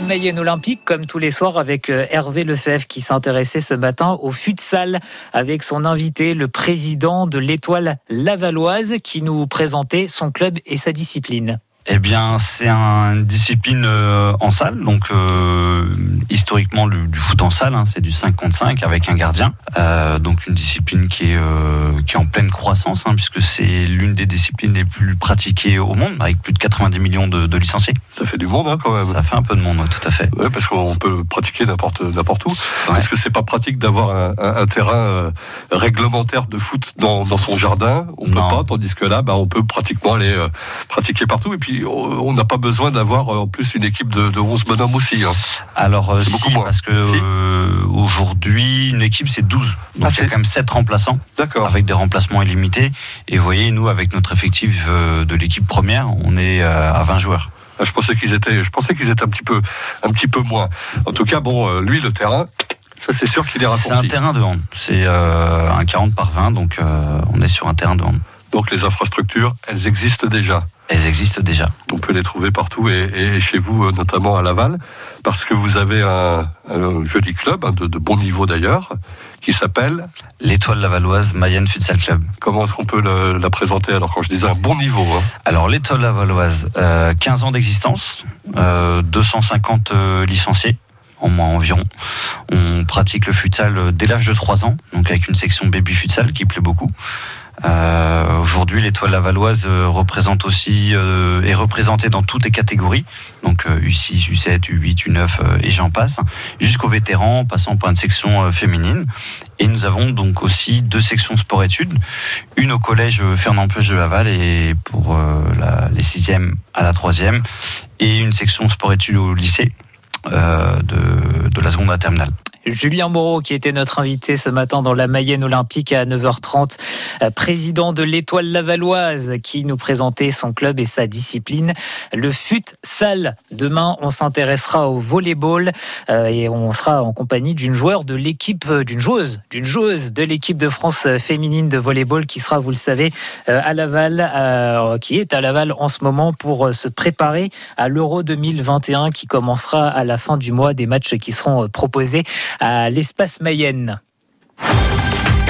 Mayenne Olympique, comme tous les soirs, avec euh, Hervé Lefebvre qui s'intéressait ce matin au futsal avec son invité, le président de l'Étoile Lavalloise, qui nous présentait son club et sa discipline. Eh bien, c'est une discipline euh, en salle, donc euh, historiquement du foot en salle, hein, c'est du 5 contre 5 avec un gardien, euh, donc une discipline qui est qui est en pleine croissance, hein, puisque c'est l'une des disciplines les plus pratiquées au monde, avec plus de 90 millions de, licenciés. Ça fait du monde, hein, quand même. Ça fait un peu de monde, tout à fait. Oui, parce qu'on peut pratiquer n'importe n'importe où. Est-ce que c'est pas pratique d'avoir un, terrain réglementaire de foot dans, son jardin? On ne peut pas, tandis que là, bah, on peut pratiquement aller pratiquer partout et puis on n'a pas besoin d'avoir en plus une équipe de, 11 bonhommes aussi. Hein. Alors, euh, beaucoup moins. parce que euh, aujourd'hui, une équipe c'est 12. Donc ah, il y a quand même 7 remplaçants. D'accord. Avec des remplacements illimités. Et vous voyez, nous, avec notre effectif euh, de l'équipe première, on est à 20 joueurs. Ah, je pensais qu'ils étaient, je pensais qu'ils étaient un petit peu, un petit peu moins. En tout cas, bon, lui, le terrain, ça c'est sûr qu'il est raccourci. C'est un terrain de hand. C'est un 40 par 20, donc on est sur un terrain de hand. Donc les infrastructures, elles existent déjà. Elles existent déjà. On peut les trouver partout et, chez vous, euh, notamment à Laval, parce que vous avez un, joli club, hein, de, bon niveau d'ailleurs, qui s'appelle l'Étoile Lavalloise Mayenne Futsal Club. Comment est-ce qu'on peut la présenter alors quand je disais un bon niveau hein Alors l'Étoile Lavalloise, 15 euh, ans d'existence, 250 euh, licenciés en moins environ. On pratique le futsal dès l'âge de 3 ans, donc avec une section baby futsal qui plaît beaucoup. Euh, aujourd'hui, l'étoile lavalloise euh, représente aussi euh, est représentée dans toutes les catégories, donc U6, U7, U8, U9 et j'en passe, jusqu'aux vétérans, passant par une section féminine. Et nous avons donc aussi deux sections sport-études, une au collège Fernand Peuge de Laval et pour les sixièmes à la troisième, et une section sport-études au lycée de, de la seconde à terminale. Julien Moreau, qui était notre invité ce matin dans la Mayenne Olympique à 9h30, euh, président de l'Étoile Lavalloise, qui nous présentait son club et sa discipline, le futsal. Demain, on s'intéressera au volleyball euh, et on sera en compagnie d'une de l'équipe, euh, d'une joueuse, d'une joueuse de l'équipe de France féminine de volleyball qui sera, vous le savez, à Laval, qui est à Laval en ce moment pour se préparer à l'Euro 2021 qui commencera à la fin du mois des matchs qui seront proposés à l'espace Mayenne.